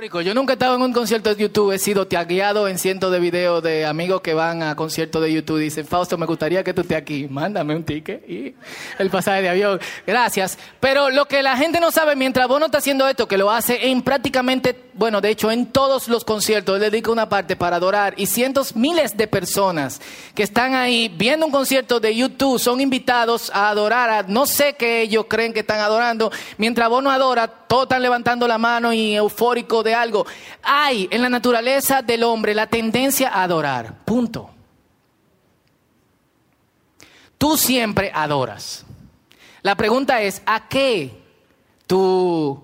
Yo nunca he estado en un concierto de YouTube, he sido tagueado en cientos de videos de amigos que van a conciertos de YouTube dicen, Fausto, me gustaría que tú estés aquí, mándame un ticket y el pasaje de avión. Gracias. Pero lo que la gente no sabe, mientras vos no estás haciendo esto, que lo hace en prácticamente, bueno, de hecho en todos los conciertos, él dedica una parte para adorar y cientos, miles de personas que están ahí viendo un concierto de YouTube son invitados a adorar no sé qué ellos creen que están adorando, mientras vos no adoras, todos están levantando la mano y eufóricos de algo. Hay en la naturaleza del hombre la tendencia a adorar. Punto. Tú siempre adoras. La pregunta es, ¿a qué tú,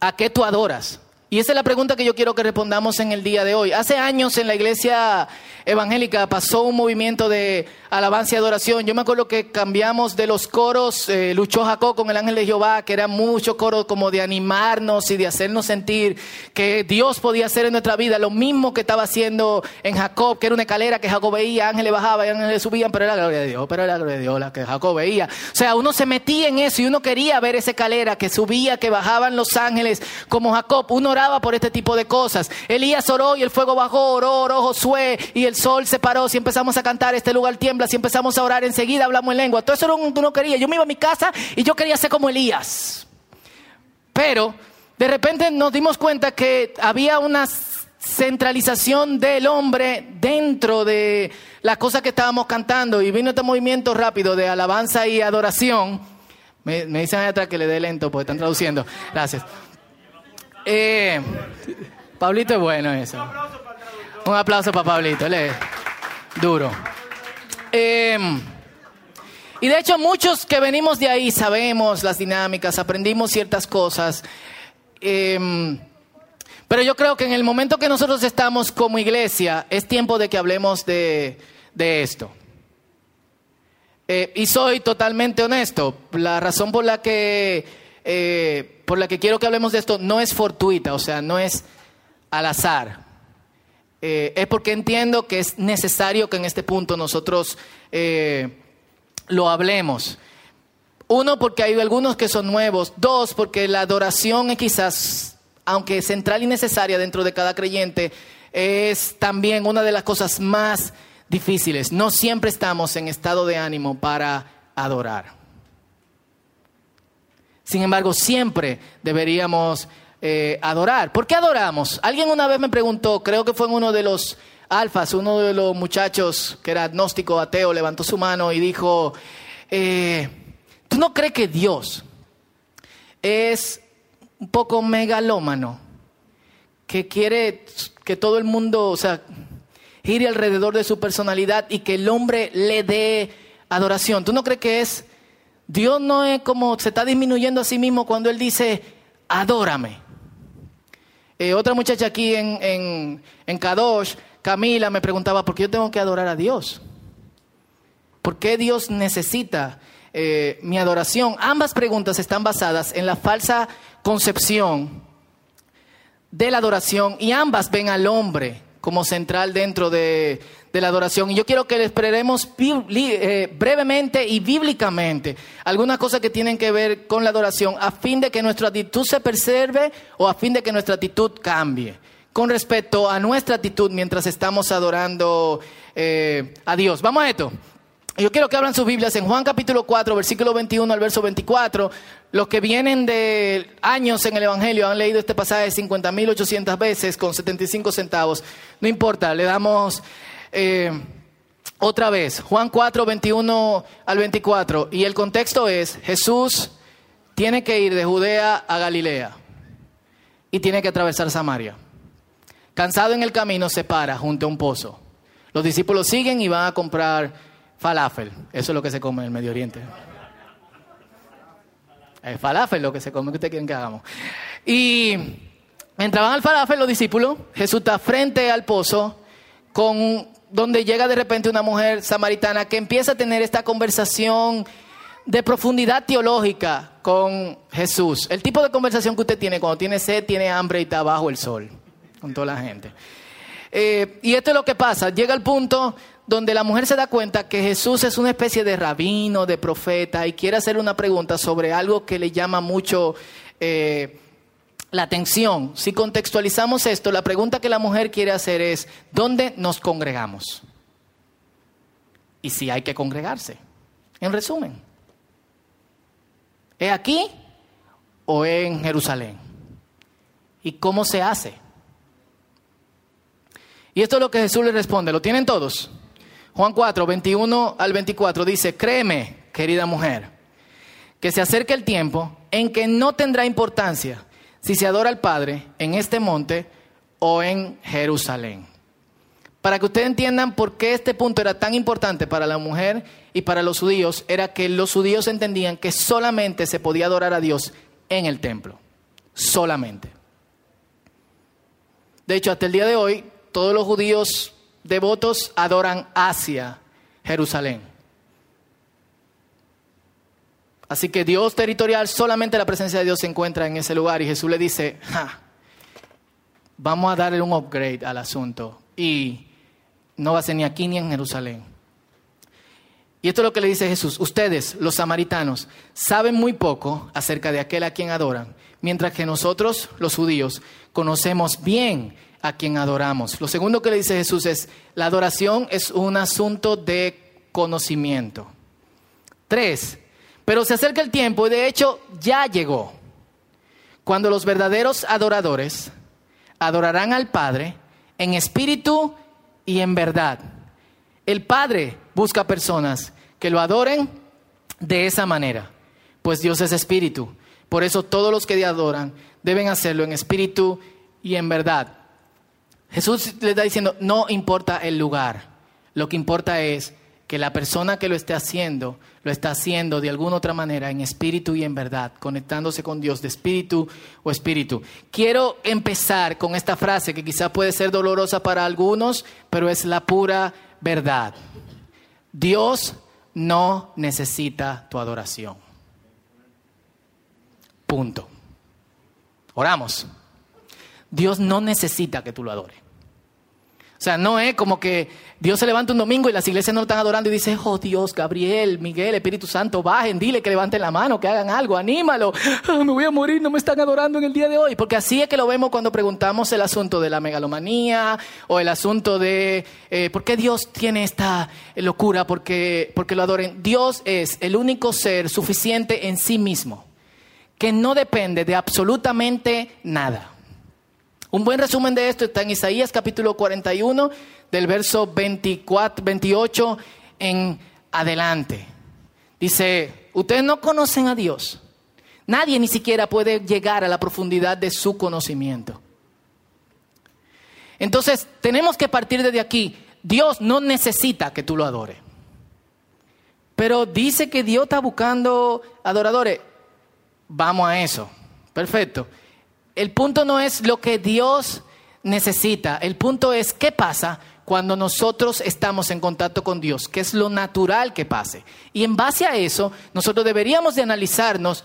a qué tú adoras? Y esa es la pregunta que yo quiero que respondamos en el día de hoy. Hace años en la iglesia evangélica pasó un movimiento de alabanza y adoración. Yo me acuerdo que cambiamos de los coros, eh, luchó Jacob con el ángel de Jehová, que eran muchos coros como de animarnos y de hacernos sentir que Dios podía hacer en nuestra vida lo mismo que estaba haciendo en Jacob, que era una escalera que Jacob veía, ángeles bajaban y ángeles subían, pero era la gloria de Dios, pero era la gloria de Dios la que Jacob veía. O sea, uno se metía en eso y uno quería ver esa escalera que subía, que bajaban los ángeles como Jacob. Uno oraba por este tipo de cosas. Elías oró y el fuego bajó, oró, oró Josué y el sol se paró. Si empezamos a cantar, este lugar tiembla. Si empezamos a orar, enseguida hablamos en lengua. Todo eso no, no quería. Yo me iba a mi casa y yo quería ser como Elías. Pero de repente nos dimos cuenta que había una centralización del hombre dentro de las cosas que estábamos cantando y vino este movimiento rápido de alabanza y adoración. Me, me dicen allá atrás que le dé lento porque están traduciendo. Gracias. Eh, Pablito es bueno eso. Un aplauso para Pablito, él duro. Em, y de hecho muchos que venimos de ahí sabemos las dinámicas, aprendimos ciertas cosas. Em, pero yo creo que en el momento que nosotros estamos como iglesia, es tiempo de que hablemos de, esto. Eh, y soy totalmente honesto. La razón por la que eh, por la que quiero que hablemos de esto no es fortuita, o sea, no es al azar. Eh, es porque entiendo que es necesario que en este punto nosotros eh, lo hablemos. Uno, porque hay algunos que son nuevos. Dos, porque la adoración es quizás, aunque central y necesaria dentro de cada creyente, es también una de las cosas más difíciles. No siempre estamos en estado de ánimo para adorar. Sin embargo, siempre deberíamos eh, adorar. ¿Por qué adoramos? Alguien una vez me preguntó, creo que fue en uno de los alfas, uno de los muchachos que era agnóstico, ateo, levantó su mano y dijo, eh, ¿tú no crees que Dios es un poco megalómano? Que quiere que todo el mundo, o sea, gire alrededor de su personalidad y que el hombre le dé adoración. ¿Tú no crees que es... Dios no es como se está disminuyendo a sí mismo cuando Él dice, adórame. Eh, otra muchacha aquí en, en, en Kadosh, Camila, me preguntaba, ¿por qué yo tengo que adorar a Dios? ¿Por qué Dios necesita eh, mi adoración? Ambas preguntas están basadas en la falsa concepción de la adoración y ambas ven al hombre como central dentro de, de la adoración. Y yo quiero que les expresemos eh, brevemente y bíblicamente algunas cosas que tienen que ver con la adoración a fin de que nuestra actitud se preserve o a fin de que nuestra actitud cambie con respecto a nuestra actitud mientras estamos adorando eh, a Dios. Vamos a esto. Yo quiero que abran sus Biblias en Juan capítulo 4, versículo 21 al verso 24. Los que vienen de años en el Evangelio han leído este pasaje 50.800 veces con 75 centavos. No importa, le damos eh, otra vez, Juan 4, 21 al 24. Y el contexto es, Jesús tiene que ir de Judea a Galilea y tiene que atravesar Samaria. Cansado en el camino, se para junto a un pozo. Los discípulos siguen y van a comprar falafel. Eso es lo que se come en el Medio Oriente. El falafel lo que se come, que ustedes quieren que hagamos. Y mientras van al falafel los discípulos, Jesús está frente al pozo con donde llega de repente una mujer samaritana que empieza a tener esta conversación de profundidad teológica con Jesús. El tipo de conversación que usted tiene cuando tiene sed, tiene hambre y está bajo el sol, con toda la gente. Eh, y esto es lo que pasa. Llega el punto donde la mujer se da cuenta que Jesús es una especie de rabino, de profeta, y quiere hacer una pregunta sobre algo que le llama mucho eh, la atención, si contextualizamos esto, la pregunta que la mujer quiere hacer es, ¿dónde nos congregamos? Y si hay que congregarse. En resumen, ¿es aquí o en Jerusalén? ¿Y cómo se hace? Y esto es lo que Jesús le responde, ¿lo tienen todos? Juan 4, 21 al 24 dice, créeme, querida mujer, que se acerca el tiempo en que no tendrá importancia si se adora al Padre en este monte o en Jerusalén. Para que ustedes entiendan por qué este punto era tan importante para la mujer y para los judíos, era que los judíos entendían que solamente se podía adorar a Dios en el templo. Solamente. De hecho, hasta el día de hoy, todos los judíos devotos adoran hacia Jerusalén. Así que Dios territorial, solamente la presencia de Dios se encuentra en ese lugar y Jesús le dice, vamos a darle un upgrade al asunto y no va a ser ni aquí ni en Jerusalén. Y esto es lo que le dice Jesús, ustedes, los samaritanos, saben muy poco acerca de aquel a quien adoran, mientras que nosotros, los judíos, conocemos bien a quien adoramos. Lo segundo que le dice Jesús es, la adoración es un asunto de conocimiento. Tres, pero se acerca el tiempo y de hecho ya llegó, cuando los verdaderos adoradores adorarán al Padre en espíritu y en verdad. El Padre busca personas que lo adoren de esa manera, pues Dios es espíritu. Por eso todos los que le adoran deben hacerlo en espíritu y en verdad. Jesús le está diciendo, no importa el lugar, lo que importa es que la persona que lo esté haciendo, lo está haciendo de alguna otra manera en espíritu y en verdad, conectándose con Dios de espíritu o espíritu. Quiero empezar con esta frase que quizá puede ser dolorosa para algunos, pero es la pura verdad. Dios no necesita tu adoración. Punto. Oramos. Dios no necesita que tú lo adores. O sea, no es como que Dios se levanta un domingo y las iglesias no lo están adorando y dice, oh Dios, Gabriel, Miguel, Espíritu Santo, bajen, dile que levanten la mano, que hagan algo, anímalo. Ah, me voy a morir, no me están adorando en el día de hoy. Porque así es que lo vemos cuando preguntamos el asunto de la megalomanía o el asunto de eh, por qué Dios tiene esta locura, porque, porque lo adoren. Dios es el único ser suficiente en sí mismo, que no depende de absolutamente nada. Un buen resumen de esto está en Isaías capítulo 41, del verso 24, 28 en adelante. Dice, ustedes no conocen a Dios. Nadie ni siquiera puede llegar a la profundidad de su conocimiento. Entonces, tenemos que partir desde aquí. Dios no necesita que tú lo adores. Pero dice que Dios está buscando adoradores. Vamos a eso. Perfecto el punto no es lo que Dios necesita, el punto es qué pasa cuando nosotros estamos en contacto con Dios, que es lo natural que pase. Y en base a eso, nosotros deberíamos de analizarnos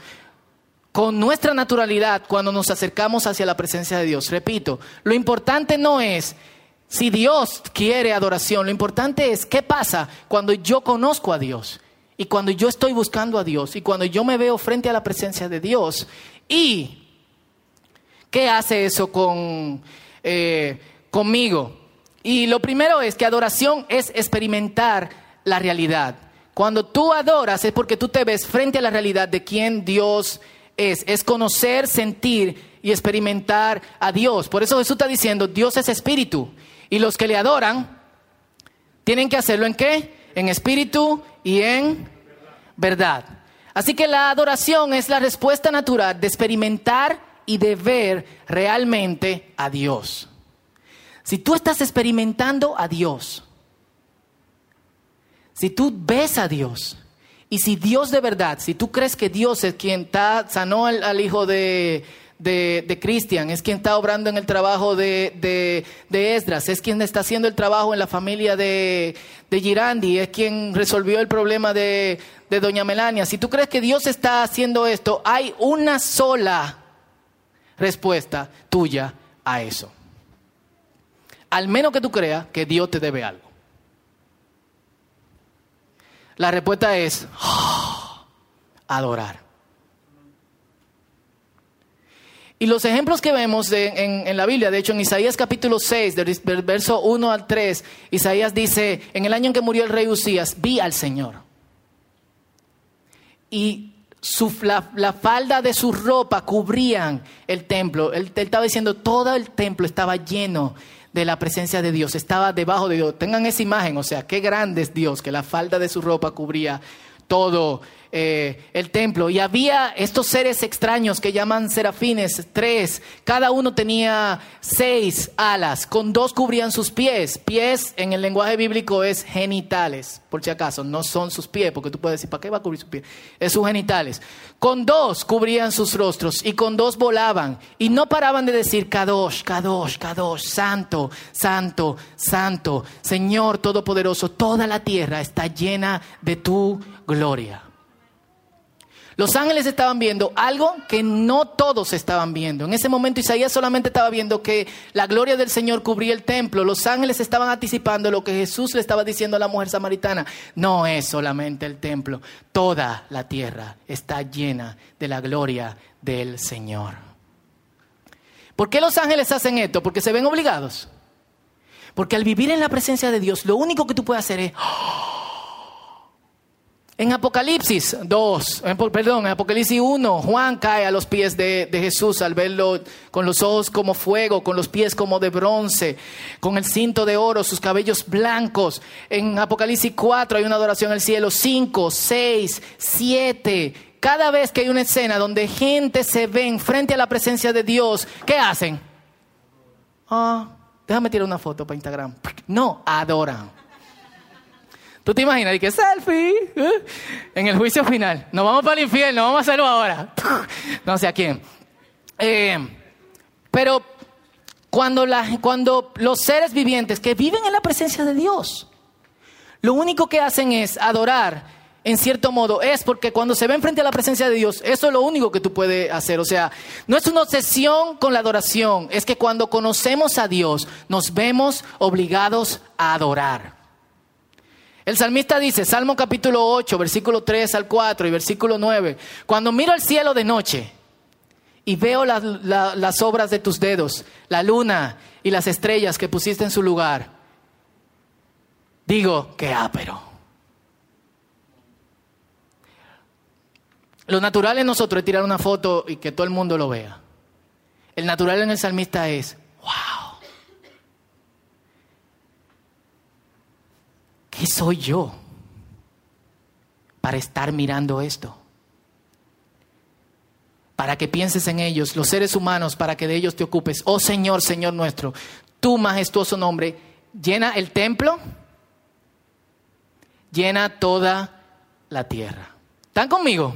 con nuestra naturalidad cuando nos acercamos hacia la presencia de Dios. Repito, lo importante no es si Dios quiere adoración, lo importante es qué pasa cuando yo conozco a Dios y cuando yo estoy buscando a Dios y cuando yo me veo frente a la presencia de Dios y ¿Qué hace eso con, eh, conmigo? Y lo primero es que adoración es experimentar la realidad. Cuando tú adoras es porque tú te ves frente a la realidad de quién Dios es. Es conocer, sentir y experimentar a Dios. Por eso Jesús está diciendo, Dios es espíritu. Y los que le adoran tienen que hacerlo en qué? En espíritu y en verdad. Así que la adoración es la respuesta natural de experimentar y de ver realmente a Dios. Si tú estás experimentando a Dios, si tú ves a Dios, y si Dios de verdad, si tú crees que Dios es quien sanó al, hijo de, de, Cristian, es quien está obrando en el trabajo de, de, Esdras, es quien está haciendo el trabajo en la familia de, de Girandi, es quien resolvió el problema de, de Doña Melania. Si tú crees que Dios está haciendo esto, hay una sola respuesta tuya a eso. Al menos que tú creas que Dios te debe algo. La respuesta es adorar. Y los ejemplos que vemos en, en, la Biblia, de hecho en Isaías capítulo 6, del, verso 1 al 3, Isaías dice, en el año en que murió el rey Usías, vi al Señor. Y su, la, falda de su ropa cubrían el templo. Él, él estaba diciendo, todo el templo estaba lleno de la presencia de Dios, estaba debajo de Dios. Tengan esa imagen, o sea, qué grande es Dios, que la falda de su ropa cubría todo eh, el templo. Y había estos seres extraños que llaman serafines, tres. Cada uno tenía seis alas, con dos cubrían sus pies. Pies en el lenguaje bíblico es genitales, por si acaso, no son sus pies, porque tú puedes decir, ¿para qué va a cubrir sus pies? Es sus genitales. Con dos cubrían sus rostros y con dos volaban. Y no paraban de decir, Kadosh, Kadosh, Kadosh, Santo, Santo, Santo, Señor Todopoderoso, toda la tierra está llena de tu gloria. Los ángeles estaban viendo algo que no todos estaban viendo. En ese momento Isaías solamente estaba viendo que la gloria del Señor cubría el templo. Los ángeles estaban anticipando lo que Jesús le estaba diciendo a la mujer samaritana. No es solamente el templo, toda la tierra está llena de la gloria del Señor. ¿Por qué los ángeles hacen esto? Porque se ven obligados. Porque al vivir en la presencia de Dios, lo único que tú puedes hacer es... En Apocalipsis 2, perdón, en Apocalipsis 1, Juan cae a los pies de, Jesús al verlo con los ojos como fuego, con los pies como de bronce, con el cinto de oro, sus cabellos blancos. En Apocalipsis 4 hay una adoración al cielo, 5, 6, 7. Cada vez que hay una escena donde gente se ven frente a la presencia de Dios, ¿qué hacen? Ah, déjame tirar una foto para Instagram. No, adoran. ¿Tú te imaginas? Y que selfie ¿eh? en el juicio final. Nos vamos para el infierno, vamos a hacerlo ahora. no sé a quién. Eh, pero cuando, cuando los seres vivientes que viven en la presencia de Dios, lo único que hacen es adorar, en cierto modo, es porque cuando se ven frente a la presencia de Dios, eso es lo único que tú puedes hacer. O sea, no es una obsesión con la adoración, es que cuando conocemos a Dios, nos vemos obligados a adorar. El salmista dice, Salmo capítulo 8, versículo 3 al 4 y versículo 9, cuando miro al cielo de noche y veo las obras de tus dedos, la luna y las estrellas que pusiste en su lugar, digo, qué ápero. Lo natural en nosotros es tirar una foto y que todo el mundo lo vea. El natural en el salmista es, wow. ¿Qué soy yo para estar mirando esto? Para que pienses en ellos, los seres humanos, para que de ellos te ocupes. Oh Señor, Señor nuestro, tu majestuoso nombre llena el templo, llena toda la tierra. ¿Están conmigo?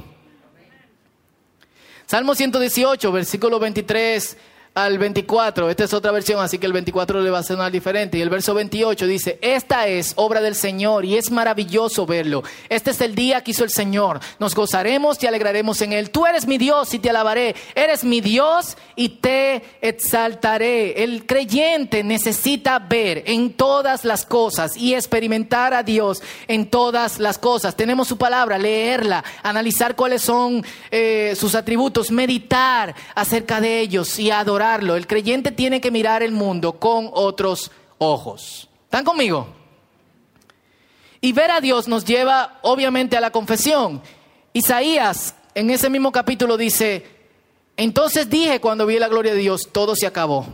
Salmo 118, versículo 23 al 24. Esta es otra versión, así que el 24 le va a sonar diferente. Y el verso 28 dice, esta es obra del Señor y es maravilloso verlo. Este es el día que hizo el Señor. Nos gozaremos y alegraremos en él. Tú eres mi Dios y te alabaré. Eres mi Dios y te exaltaré. El creyente necesita ver en todas las cosas y experimentar a Dios en todas las cosas. Tenemos su palabra, leerla, analizar cuáles son eh, sus atributos, meditar acerca de ellos y adorar el creyente tiene que mirar el mundo con otros ojos. ¿Están conmigo? Y ver a Dios nos lleva obviamente a la confesión. Isaías en ese mismo capítulo dice, entonces dije cuando vi la gloria de Dios, todo se acabó.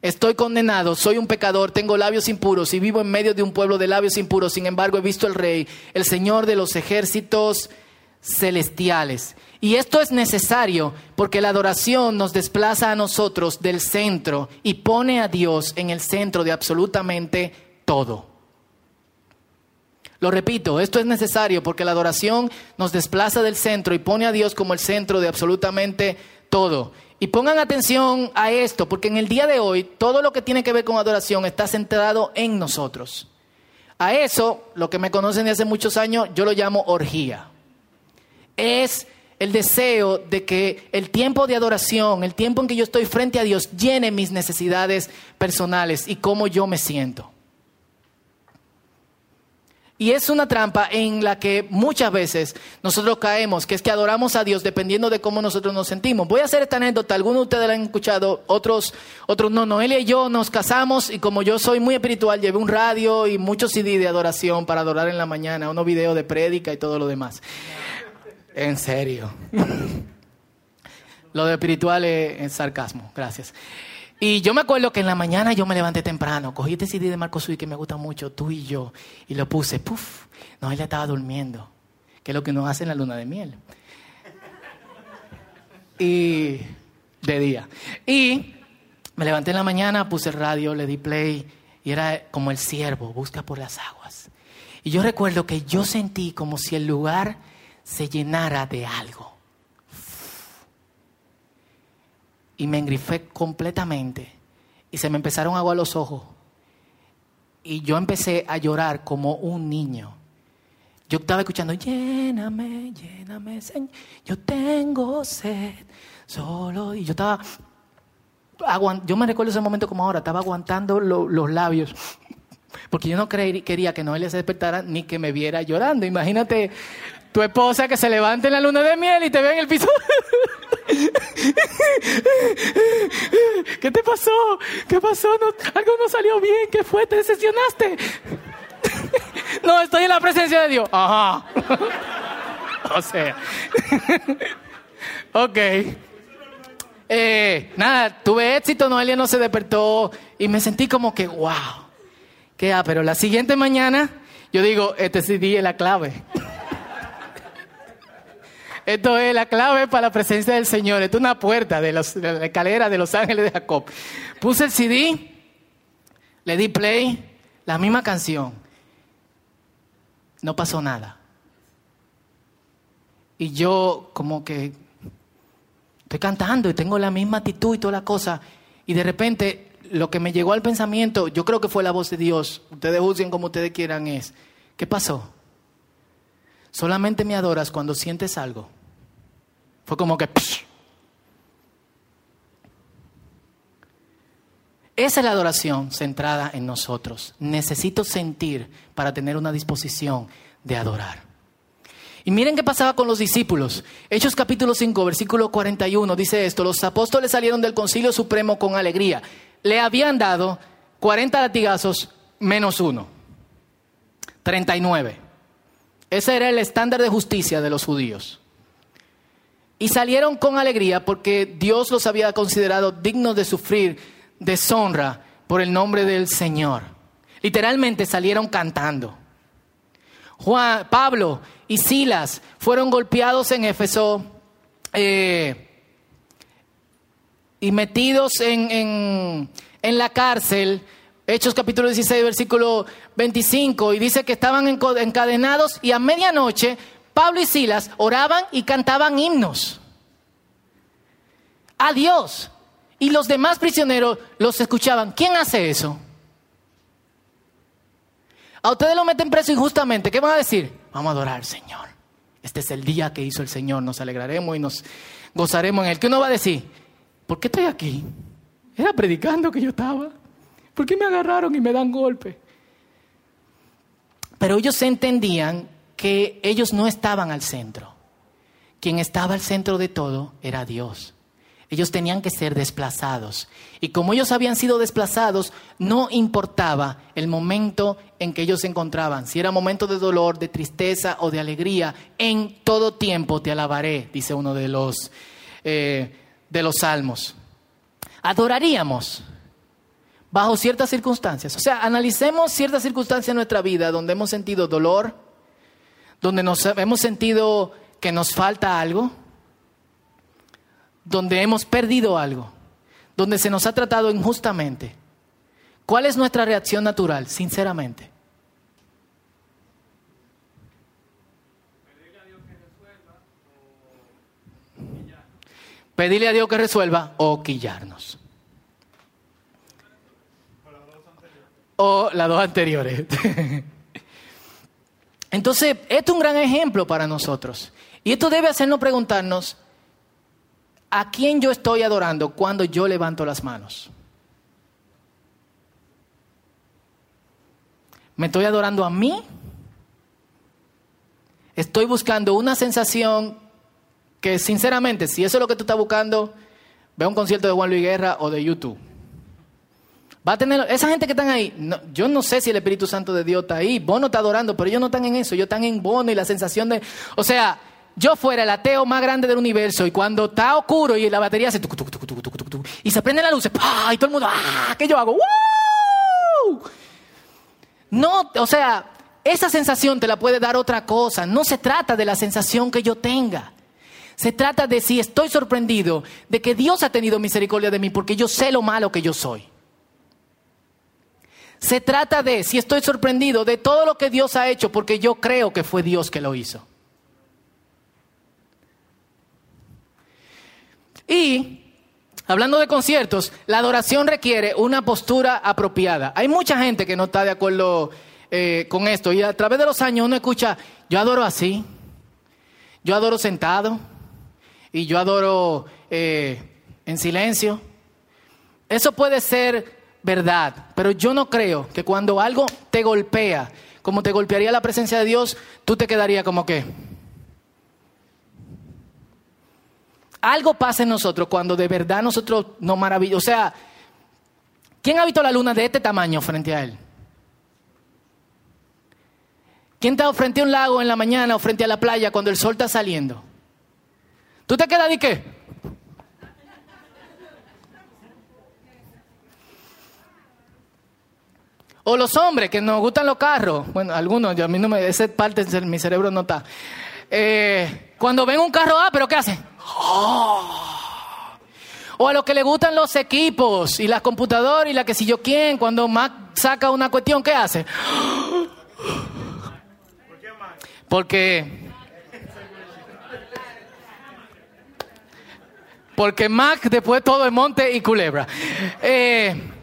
Estoy condenado, soy un pecador, tengo labios impuros y vivo en medio de un pueblo de labios impuros. Sin embargo, he visto al Rey, el Señor de los ejércitos celestiales. Y esto es necesario porque la adoración nos desplaza a nosotros del centro y pone a Dios en el centro de absolutamente todo. Lo repito, esto es necesario porque la adoración nos desplaza del centro y pone a Dios como el centro de absolutamente todo. Y pongan atención a esto, porque en el día de hoy todo lo que tiene que ver con adoración está centrado en nosotros. A eso, lo que me conocen de hace muchos años, yo lo llamo orgía. Es el deseo de que el tiempo de adoración, el tiempo en que yo estoy frente a Dios, llene mis necesidades personales y cómo yo me siento. Y es una trampa en la que muchas veces nosotros caemos, que es que adoramos a Dios dependiendo de cómo nosotros nos sentimos. Voy a hacer esta anécdota, algunos de ustedes la han escuchado, otros, otros no. Noelia y yo nos casamos y como yo soy muy espiritual, llevé un radio y muchos CD de adoración para adorar en la mañana, unos videos de prédica y todo lo demás. En serio. lo de espiritual es, sarcasmo, gracias. Y yo me acuerdo que en la mañana yo me levanté temprano, cogí este CD de Marco Sui que me gusta mucho, tú y yo, y lo puse, puff, no, ella estaba durmiendo, que es lo que nos hace en la luna de miel. Y de día. Y me levanté en la mañana, puse el radio, le di play, y era como el siervo, busca por las aguas. Y yo recuerdo que yo sentí como si el lugar se llenara de algo. y me engrifé completamente y se me empezaron a aguar los ojos y yo empecé a llorar como un niño. Yo estaba escuchando, lléname, lléname, yo tengo sed, solo. Y yo estaba, yo me recuerdo ese momento como ahora, estaba aguantando los labios, porque yo no quería que Noelia se despertara ni que me viera llorando. Imagínate tu esposa que se levante en la luna de miel y te ve en el piso. ¿Qué te pasó? ¿Qué pasó? algo no salió bien. ¿Qué fue? ¿Te decepcionaste? no, estoy en la presencia de Dios. Ajá. o sea. ok. Eh, nada, tuve éxito, Noelia no se despertó y me sentí como que, wow. ¿Qué? Ah, pero la siguiente mañana yo digo, este CD es la clave. Esto es la clave para la presencia del Señor. Esto es una puerta de, la escalera de los ángeles de Jacob. Puse el CD, le di play, la misma canción. No pasó nada. Y yo como que estoy cantando y tengo la misma actitud y toda la cosa. Y de repente lo que me llegó al pensamiento, yo creo que fue la voz de Dios. Ustedes juzguen como ustedes quieran es, ¿qué pasó? Solamente me adoras cuando sientes algo. Fue como que... Esa es la adoración centrada en nosotros. Necesito sentir para tener una disposición de adorar. Y miren qué pasaba con los discípulos. Hechos capítulo 5, versículo 41 dice esto, los apóstoles salieron del concilio supremo con alegría. Le habían dado 40 latigazos menos uno. 39. Ese era el estándar de justicia de los judíos. Y salieron con alegría porque Dios los había considerado dignos de sufrir deshonra por el nombre del Señor. Literalmente salieron cantando. Juan, Pablo y Silas fueron golpeados en Éfeso eh, y metidos en, en, la cárcel. Hechos capítulo 16, versículo 25, y dice que estaban encadenados y a medianoche Pablo y Silas oraban y cantaban himnos a Dios. Y los demás prisioneros los escuchaban. ¿Quién hace eso? A ustedes lo meten preso injustamente. ¿Qué van a decir? Vamos a adorar Señor. Este es el día que hizo el Señor. Nos alegraremos y nos gozaremos en él. ¿Qué uno va a decir? ¿Por qué estoy aquí? Era predicando que yo estaba. ¿Por qué me agarraron y me dan golpe? Pero ellos entendían que ellos no estaban al centro. Quien estaba al centro de todo era Dios. Ellos tenían que ser desplazados. Y como ellos habían sido desplazados, no importaba el momento en que ellos se encontraban. Si era momento de dolor, de tristeza o de alegría, en todo tiempo te alabaré, dice uno de los, eh, de los salmos. Adoraríamos bajo ciertas circunstancias. O sea, analicemos ciertas circunstancias en nuestra vida donde hemos sentido dolor, donde nos hemos sentido que nos falta algo, donde hemos perdido algo, donde se nos ha tratado injustamente. ¿Cuál es nuestra reacción natural, sinceramente? Pedirle a Dios que resuelva o quillarnos. O las dos anteriores. Entonces, esto es un gran ejemplo para nosotros. Y esto debe hacernos preguntarnos, ¿a quién yo estoy adorando cuando yo levanto las manos? ¿Me estoy adorando a mí estoy buscando una sensación que sinceramente, si eso es lo que tú estás buscando, ve un concierto de Juan Luis Guerra o de YouTube. Va a tener, esa gente que están ahí, yo no sé si el Espíritu Santo de Dios está ahí, Bono está adorando, pero ellos no están en eso, ellos están en Bono y la sensación de, o sea, yo fuera el ateo más grande del universo y cuando está oscuro y la batería se y se prende la luz y todo el mundo, ¡ah! ¿Qué yo hago? No, o sea, esa sensación te la puede dar otra cosa. No se trata de la sensación que yo tenga. Se trata de si estoy sorprendido de que Dios ha tenido misericordia de mí porque yo sé lo malo que yo soy. Se trata de si estoy sorprendido de todo lo que Dios ha hecho porque yo creo que fue Dios que lo hizo. Y hablando de conciertos, la adoración requiere una postura apropiada. Hay mucha gente que no está de acuerdo eh, con esto y a través de los años uno escucha, yo adoro así, yo adoro sentado, y yo adoro eh, en silencio. Eso puede ser verdad, pero yo no creo que cuando algo te golpea, como te golpearía la presencia de Dios, tú te quedarías como que... Algo pasa en nosotros cuando de verdad nosotros nos maravillamos. O sea, ¿quién ha visto la luna de este tamaño frente a él? ¿Quién está frente a un lago en la mañana o frente a la playa cuando el sol está saliendo? ¿Tú te quedas de qué? O los hombres que nos gustan los carros. Bueno, algunos, yo a mí no me, esa parte de mi cerebro no está. Eh, cuando ven un carro, ah, pero ¿qué hacen? O a los que le gustan los equipos y las computadoras y la que si yo quién, cuando Mac saca una cuestión, ¿qué hace? Porque porque Mac después todo es monte y culebra. Eh,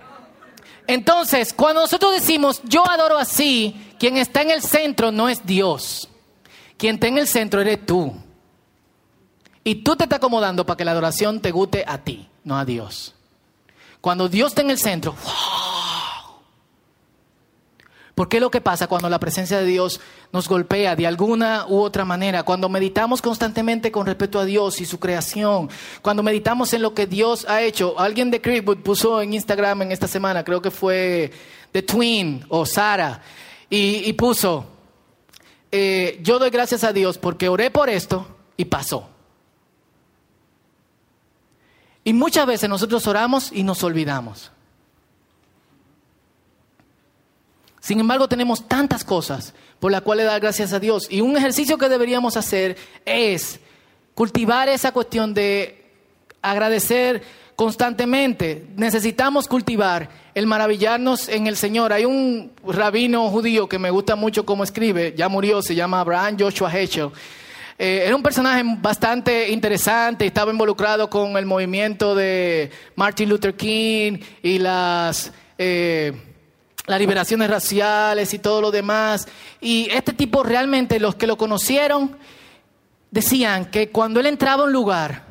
entonces, cuando nosotros decimos yo adoro así, quien está en el centro no es Dios. Quien está en el centro eres tú. Y tú te estás acomodando para que la adoración te guste a ti, no a Dios. Cuando Dios está en el centro, ¿Por qué lo que pasa cuando la presencia de Dios nos golpea de alguna u otra manera? Cuando meditamos constantemente con respecto a Dios y su creación, cuando meditamos en lo que Dios ha hecho. Alguien de Creekwood puso en Instagram en esta semana, creo que fue The Twin o Sara, y, puso, eh, yo doy gracias a Dios porque oré por esto y pasó. Y muchas veces nosotros oramos y nos olvidamos. Sin embargo, tenemos tantas cosas por las cuales dar gracias a Dios. Y un ejercicio que deberíamos hacer es cultivar esa cuestión de agradecer constantemente. Necesitamos cultivar el maravillarnos en el Señor. Hay un rabino judío que me gusta mucho cómo escribe, ya murió, se llama Abraham Joshua Heschel. Eh, era un personaje bastante interesante, estaba involucrado con el movimiento de Martin Luther King y las... Eh, las liberaciones raciales y todo lo demás. Y este tipo realmente, los que lo conocieron, decían que cuando él entraba a un lugar,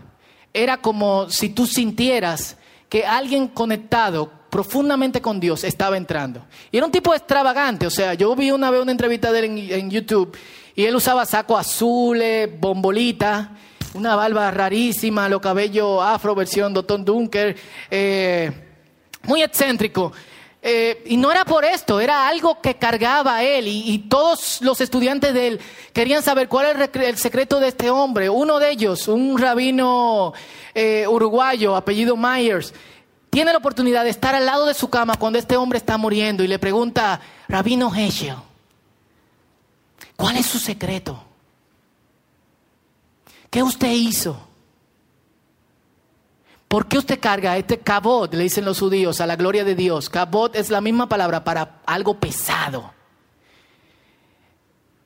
era como si tú sintieras que alguien conectado profundamente con Dios estaba entrando. Y era un tipo extravagante, o sea, yo vi una vez una entrevista de él en, YouTube y él usaba saco azules, bombolita, una barba rarísima, los cabellos afro, versión Dotton Dunker, eh, muy excéntrico. Eh, y no era por esto, era algo que cargaba a él y, todos los estudiantes de él querían saber cuál era el, secreto de este hombre. Uno de ellos, un rabino eh, uruguayo, apellido Myers, tiene la oportunidad de estar al lado de su cama cuando este hombre está muriendo y le pregunta, Rabino Heschel, ¿cuál es su secreto? ¿Qué usted hizo? ¿Por qué usted carga este cabot? Le dicen los judíos a la gloria de Dios. Cabot es la misma palabra para algo pesado.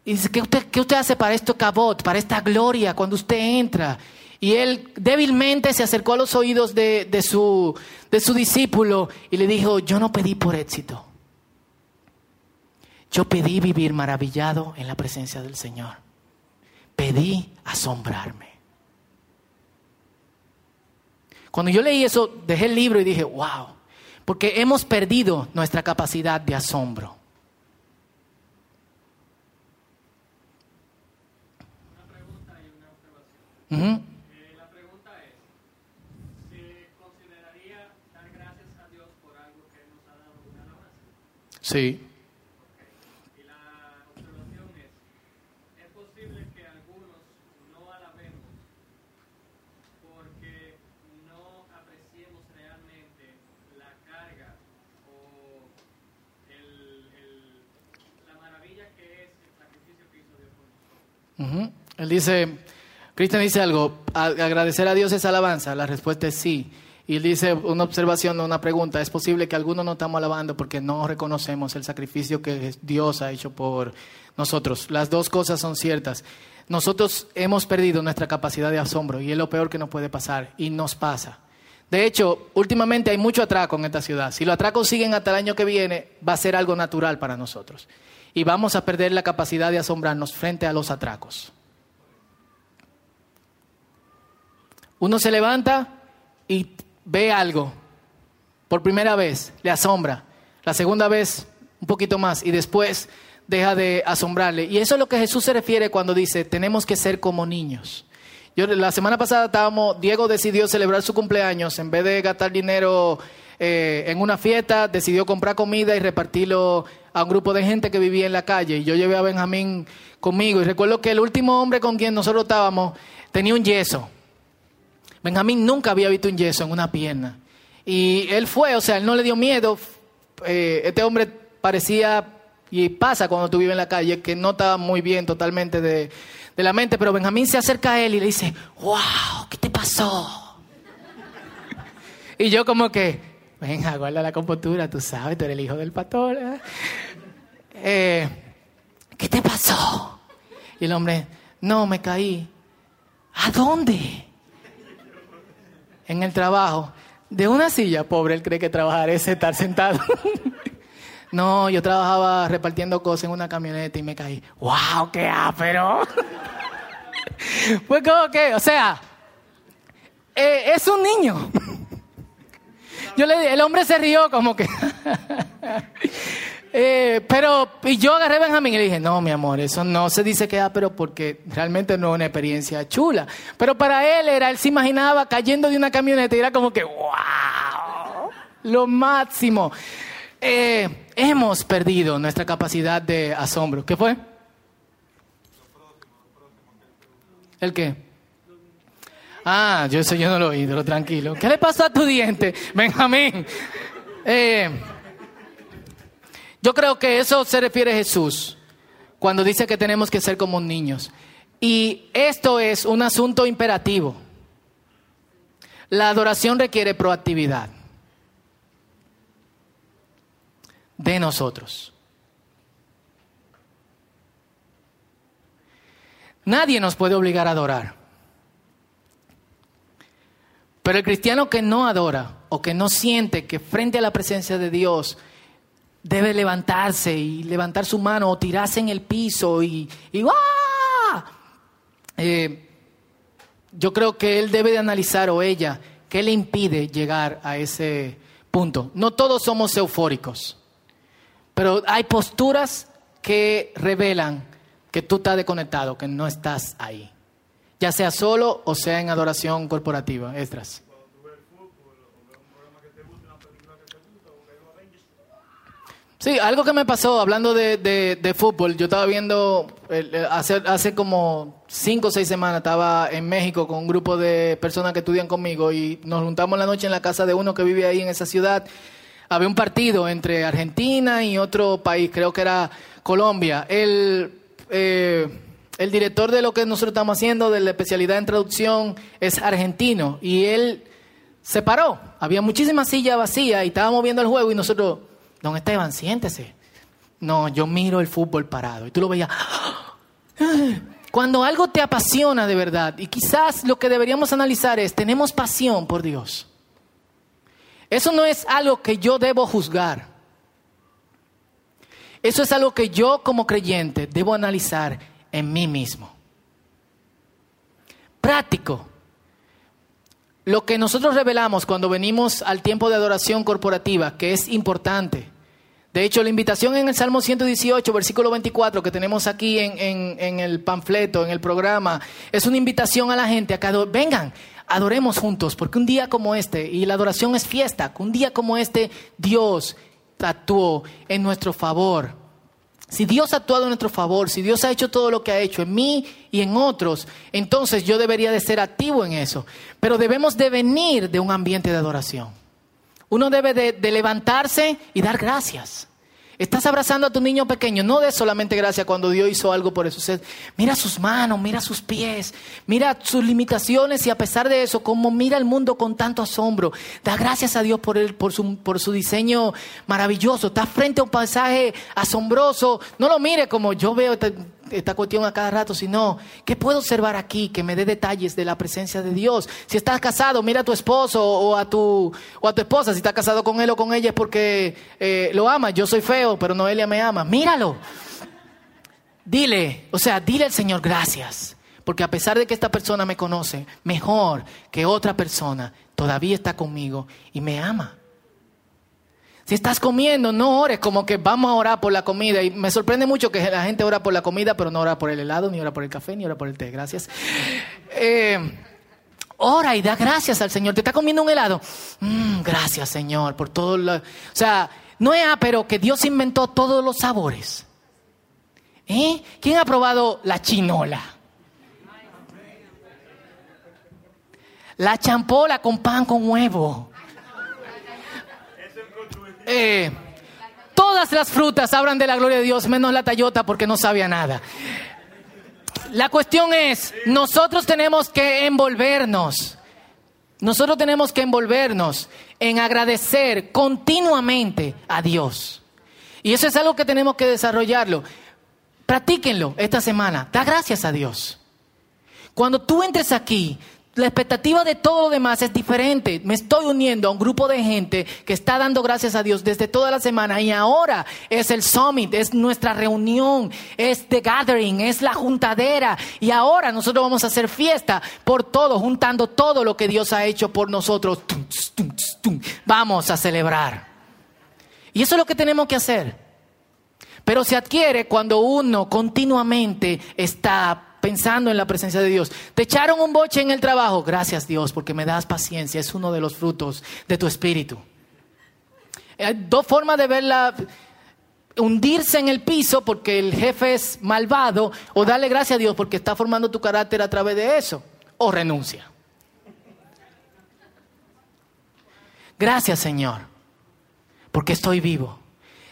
Y dice, ¿qué usted, qué usted hace para esto cabot, para esta gloria cuando usted entra? Y él débilmente se acercó a los oídos de, su, de su discípulo y le dijo, yo no pedí por éxito. Yo pedí vivir maravillado en la presencia del Señor. Pedí asombrarme. Cuando yo leí eso, dejé el libro y dije, wow, porque hemos perdido nuestra capacidad de asombro. Una pregunta y una observación. Eh, la pregunta es, ¿se consideraría dar gracias a Dios por algo que nos ha dado una Sí. Él dice, Cristian dice algo, "A- agradecer a Dios es alabanza. La respuesta es sí. Y él dice una observación, una pregunta, es posible que algunos no estamos alabando porque no reconocemos el sacrificio que Dios ha hecho por nosotros. Las dos cosas son ciertas. Nosotros hemos perdido nuestra capacidad de asombro y es lo peor que nos puede pasar y nos pasa. De hecho, últimamente hay mucho atraco en esta ciudad. Si los atracos siguen hasta el año que viene, va a ser algo natural para nosotros. Y vamos a perder la capacidad de asombrarnos frente a los atracos. Uno se levanta y ve algo por primera vez, le asombra. La segunda vez, un poquito más. Y después deja de asombrarle. Y eso es lo que Jesús se refiere cuando dice, tenemos que ser como niños. Yo, la semana pasada estábamos, Diego decidió celebrar su cumpleaños, en vez de gastar dinero eh, en una fiesta, decidió comprar comida y repartirlo a un grupo de gente que vivía en la calle. Y yo llevé a Benjamín conmigo y recuerdo que el último hombre con quien nosotros estábamos tenía un yeso. Benjamín nunca había visto un yeso en una pierna. Y él fue, o sea, él no le dio miedo. Eh, este hombre parecía, y pasa cuando tú vives en la calle, que no estaba muy bien totalmente de, de la mente, pero Benjamín se acerca a él y le dice, wow, ¿qué te pasó? Y yo como que, venga, guarda la compostura, tú sabes, tú eres el hijo del pastor. ¿eh? Eh, ¿Qué te pasó? Y el hombre, no, me caí. ¿A dónde? En el trabajo. De una silla, pobre, él cree que trabajar es estar sentado. no, yo trabajaba repartiendo cosas en una camioneta y me caí. ¡Wow, qué ápero! pues como que, o sea, eh, es un niño. Yo le, el hombre se rió como que... Eh, pero y yo agarré a Benjamín y le dije, no, mi amor, eso no se dice que pero porque realmente no es una experiencia chula. Pero para él era, él se imaginaba cayendo de una camioneta y era como que, wow, lo máximo. Eh, hemos perdido nuestra capacidad de asombro. ¿Qué fue? ¿El qué? Ah, yo eso yo no lo oí, pero tranquilo. ¿Qué le pasó a tu diente, Benjamín? Eh, yo creo que eso se refiere a Jesús cuando dice que tenemos que ser como niños. Y esto es un asunto imperativo. La adoración requiere proactividad de nosotros. Nadie nos puede obligar a adorar. Pero el cristiano que no adora o que no siente que frente a la presencia de Dios debe levantarse y levantar su mano o tirarse en el piso y, y. Eh, yo creo que él debe de analizar o ella qué le impide llegar a ese punto. No todos somos eufóricos, pero hay posturas que revelan que tú estás desconectado, que no estás ahí. Ya sea solo o sea en adoración corporativa. Estras. Sí, algo que me pasó hablando de, de- de fútbol, yo estaba viendo, el- hace, hace como cinco o seis semanas estaba en México con un grupo de personas que estudian conmigo y nos juntamos la noche en la casa de uno que vive ahí en esa ciudad. Había un partido entre Argentina y otro país, creo que era Colombia. El, eh, el director de lo que nosotros estamos haciendo, de la especialidad en traducción, es argentino y él se paró. Había muchísimas sillas vacías y estábamos viendo el juego y nosotros, don Esteban, siéntese. No, yo miro el fútbol parado y tú lo veías. Cuando algo te apasiona de verdad, y quizás lo que deberíamos analizar es, tenemos pasión por Dios. Eso no es algo que yo debo juzgar. Eso es algo que yo como creyente debo analizar en mí mismo. Práctico. Lo que nosotros revelamos cuando venimos al tiempo de adoración corporativa, que es importante, De hecho, la invitación en el Salmo 118, versículo 24, que tenemos aquí en, en- el panfleto, en el programa, es una invitación a la gente a que vengan, adoremos juntos, porque un día como este, y la adoración es fiesta, un día como este Dios actuó en nuestro favor. Si Dios ha actuado en nuestro favor, si Dios ha hecho todo lo que ha hecho en mí y en otros, entonces yo debería de ser activo en eso. Pero debemos de venir de un ambiente de adoración. Uno debe de, de levantarse y dar gracias. Estás abrazando a tu niño pequeño, no des solamente gracias cuando Dios hizo algo por eso. Mira sus manos, mira sus pies, mira sus limitaciones y a pesar de eso, como mira el mundo con tanto asombro. Da gracias a Dios por, él, por, su, por su diseño maravilloso. Estás frente a un paisaje asombroso. No lo mire como yo veo esta, cuestión a cada rato, sino que puedo observar aquí, que me dé detalles de la presencia de Dios. Si estás casado, mira a tu esposo o a tu, o a tu esposa. Si estás casado con él o con ella es porque eh, lo ama. Yo soy feo, pero Noelia me ama. Míralo. Dile, o sea, dile al Señor gracias. Porque a pesar de que esta persona me conoce mejor que otra persona, todavía está conmigo y me ama. Si estás comiendo, no ores como que vamos a orar por la comida. Y me sorprende mucho que la gente ora por la comida, pero no ora por el helado, ni ora por el café, ni ora por el té. Gracias. Eh, ora y da gracias al Señor. Te está comiendo un helado. Mm, gracias, Señor, por todo lo. O sea, no es pero que Dios inventó todos los sabores. ¿Eh? ¿Quién ha probado la chinola? La champola con pan con huevo. Eh, todas las frutas hablan de la gloria de Dios, menos la tallota porque no sabía nada. La cuestión es, nosotros tenemos que envolvernos. Nosotros tenemos que envolvernos en agradecer continuamente a Dios. Y eso es algo que tenemos que desarrollarlo. Practíquenlo esta semana. Da gracias a Dios. Cuando tú entres aquí, la expectativa de todo lo demás es diferente. Me estoy uniendo a un grupo de gente que está dando gracias a Dios desde toda la semana y ahora es el summit, es nuestra reunión, es the gathering, es la juntadera y ahora nosotros vamos a hacer fiesta por todo, juntando todo lo que Dios ha hecho por nosotros. Vamos a celebrar. Y eso es lo que tenemos que hacer. Pero se adquiere cuando uno continuamente está pensando en la presencia de Dios. Te echaron un boche en el trabajo. Gracias Dios porque me das paciencia. Es uno de los frutos de tu espíritu. Hay dos formas de verla. Hundirse en el piso porque el jefe es malvado o darle gracias a Dios porque está formando tu carácter a través de eso. O renuncia. Gracias Señor porque estoy vivo.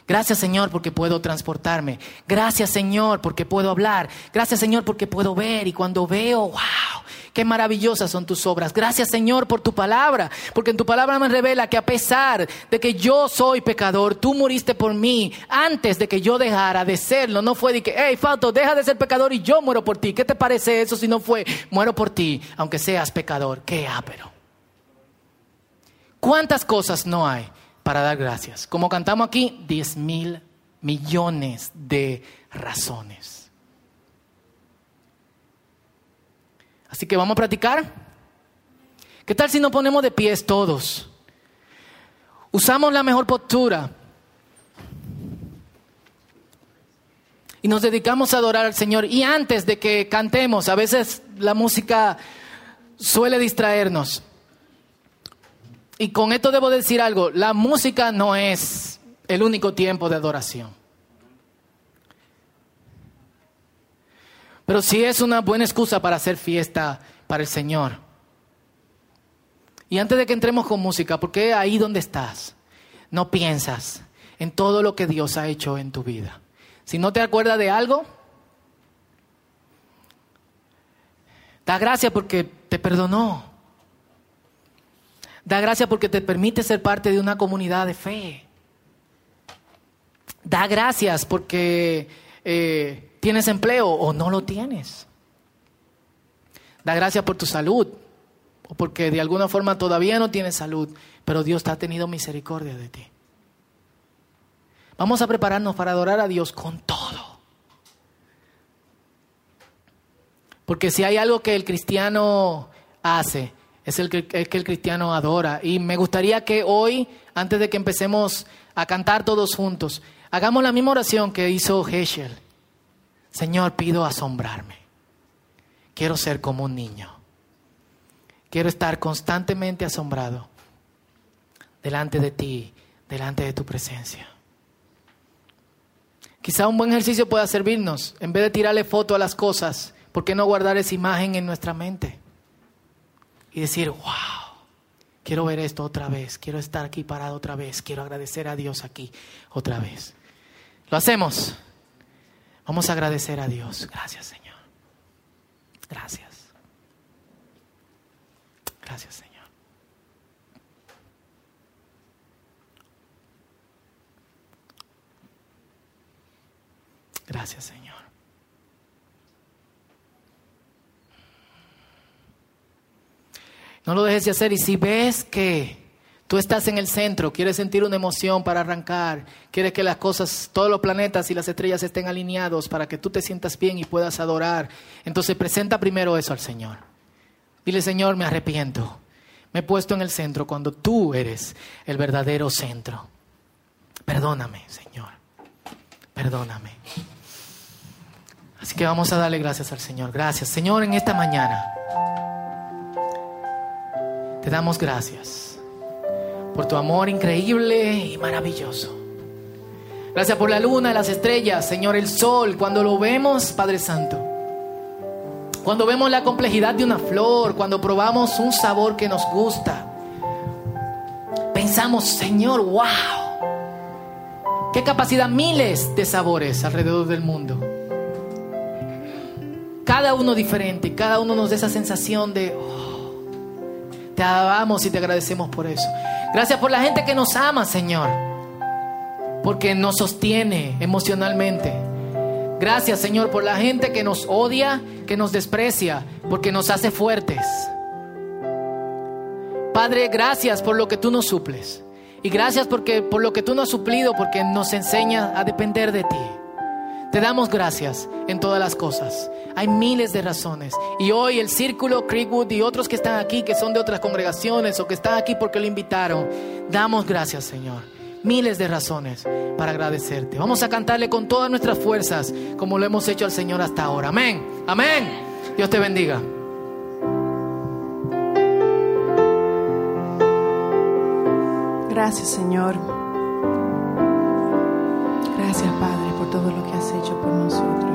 Gracias Señor porque puedo transportarme. Gracias Señor porque puedo hablar. Gracias Señor porque puedo ver y cuando veo, wow, qué maravillosas son tus obras. Gracias Señor por tu palabra, porque en tu palabra me revela que a pesar de que yo soy pecador, tú moriste por mí antes de que yo dejara de serlo. No fue de que, hey, Fausto, deja de ser pecador y yo muero por ti. ¿Qué te parece eso si no fue, muero por ti, aunque seas pecador? Qué ápero. ¿Cuántas cosas no hay? Para dar gracias. Como cantamos aquí, 10 mil millones de razones. Así que vamos a practicar. ¿Qué tal si nos ponemos de pies todos? Usamos la mejor postura. Y nos dedicamos a adorar al Señor. Y antes de que cantemos, a veces la música suele distraernos. Y con esto debo decir algo, la música no es el único tiempo de adoración. Pero sí es una buena excusa para hacer fiesta para el Señor. Y antes de que entremos con música, porque ahí donde estás, no piensas en todo lo que Dios ha hecho en tu vida. Si no te acuerdas de algo, da gracias porque te perdonó. Da gracias porque te permite ser parte de una comunidad de fe. Da gracias porque eh, tienes empleo o no lo tienes. Da gracias por tu salud o porque de alguna forma todavía no tienes salud, pero Dios te ha tenido misericordia de ti. Vamos a prepararnos para adorar a Dios con todo. Porque si hay algo que el cristiano hace, es el que, el que el cristiano adora. Y me gustaría que hoy, antes de que empecemos a cantar todos juntos, hagamos la misma oración que hizo Heschel. Señor, pido asombrarme. Quiero ser como un niño. Quiero estar constantemente asombrado delante de ti, delante de tu presencia. Quizá un buen ejercicio pueda servirnos. En vez de tirarle foto a las cosas, ¿por qué no guardar esa imagen en nuestra mente? Y decir, wow, quiero ver esto otra vez, quiero estar aquí parado otra vez, quiero agradecer a Dios aquí otra vez. Lo hacemos. Vamos a agradecer a Dios. Gracias, Señor. Gracias. Gracias, Señor. Gracias, Señor. No lo dejes de hacer y si ves que tú estás en el centro, quieres sentir una emoción para arrancar, quieres que las cosas, todos los planetas y las estrellas estén alineados para que tú te sientas bien y puedas adorar, entonces presenta primero eso al Señor. Dile, Señor, me arrepiento. Me he puesto en el centro cuando tú eres el verdadero centro. Perdóname, Señor. Perdóname. Así que vamos a darle gracias al Señor. Gracias, Señor, en esta mañana. Te damos gracias por tu amor increíble y maravilloso. Gracias por la luna, las estrellas, Señor, el sol, cuando lo vemos, Padre Santo. Cuando vemos la complejidad de una flor, cuando probamos un sabor que nos gusta, pensamos, Señor, wow, qué capacidad, miles de sabores alrededor del mundo. Cada uno diferente, cada uno nos da esa sensación de, oh, te alabamos y te agradecemos por eso. Gracias por la gente que nos ama, Señor, porque nos sostiene emocionalmente. Gracias, Señor, por la gente que nos odia, que nos desprecia, porque nos hace fuertes. Padre, gracias por lo que tú nos suples. Y gracias porque, por lo que tú nos has suplido, porque nos enseña a depender de ti. Te damos gracias en todas las cosas. Hay miles de razones. Y hoy el Círculo Creekwood y otros que están aquí, que son de otras congregaciones o que están aquí porque lo invitaron, damos gracias, Señor. Miles de razones para agradecerte. Vamos a cantarle con todas nuestras fuerzas, como lo hemos hecho al Señor hasta ahora. Amén. Amén. Dios te bendiga. Gracias, Señor. Gracias, Padre, por